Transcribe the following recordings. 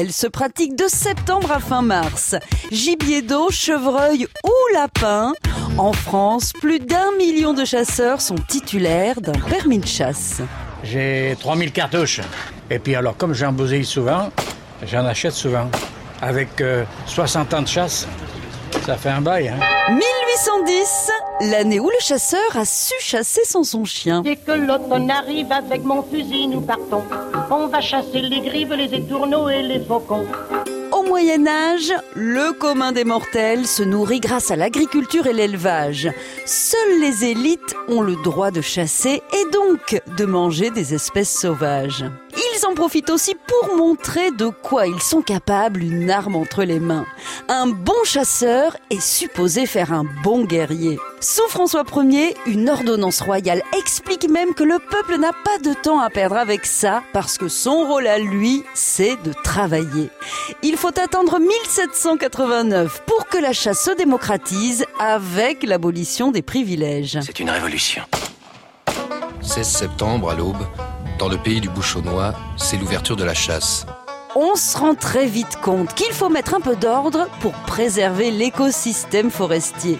Elle se pratique de septembre à fin mars. Gibier d'eau, chevreuil ou lapin. En France, plus d'un million de chasseurs sont titulaires d'un permis de chasse. J'ai 3000 cartouches. Et puis alors, comme j'en bousille souvent, j'en achète souvent. Avec 60 ans de chasse, ça fait un bail. Hein. 1810, l'année où le chasseur a su chasser sans son chien. Dès que l'automne arrive, avec mon fusil, nous partons. On va chasser les grives, les étourneaux et les faucons. Au Moyen Âge, le commun des mortels se nourrit grâce à l'agriculture et l'élevage. Seules les élites ont le droit de chasser et donc de manger des espèces sauvages. Ils en profitent aussi pour montrer de quoi ils sont capables une arme entre les mains. Un bon chasseur est supposé faire un bon guerrier. Sous François Ier, une ordonnance royale explique même que le peuple n'a pas de temps à perdre avec ça parce que son rôle à lui, c'est de travailler. Il faut attendre 1789 pour que la chasse se démocratise avec l'abolition des privilèges. C'est une révolution. 16 septembre à l'aube, dans le pays du Bouchonnois, c'est l'ouverture de la chasse. On se rend très vite compte qu'il faut mettre un peu d'ordre pour préserver l'écosystème forestier.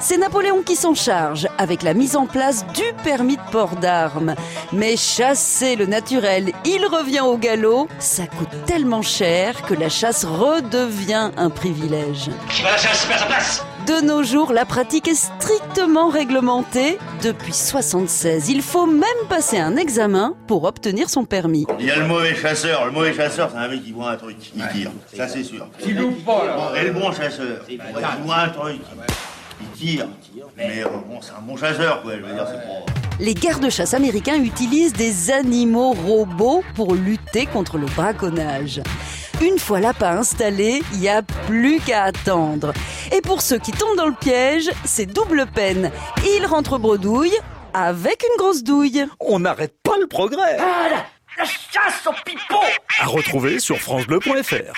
C'est Napoléon qui s'en charge avec la mise en place du permis de port d'armes. Mais chasser le naturel, il revient au galop, ça coûte tellement cher que la chasse redevient un privilège. Qui va la chasse à sa place de nos jours, la pratique est strictement réglementée. Depuis 76, il faut même passer un examen pour obtenir son permis. Il y a le mauvais chasseur. Le mauvais chasseur, c'est un mec qui voit un truc, il tire. Ça, c'est sûr. Qui loupe pas, là. Et le bon chasseur, il voit un truc, il tire. Mais euh, bon, c'est un bon chasseur, quoi. Je veux dire, c'est pas... Les gardes-chasse américains utilisent des animaux robots pour lutter contre le braconnage. Une fois l'appât installé, il n'y a plus qu'à attendre. Et pour ceux qui tombent dans le piège, c'est double peine. Ils rentrent bredouille avec une grosse douille. On n'arrête pas le progrès. Ah, la, la chasse au pipeau À retrouver sur francebleu.fr.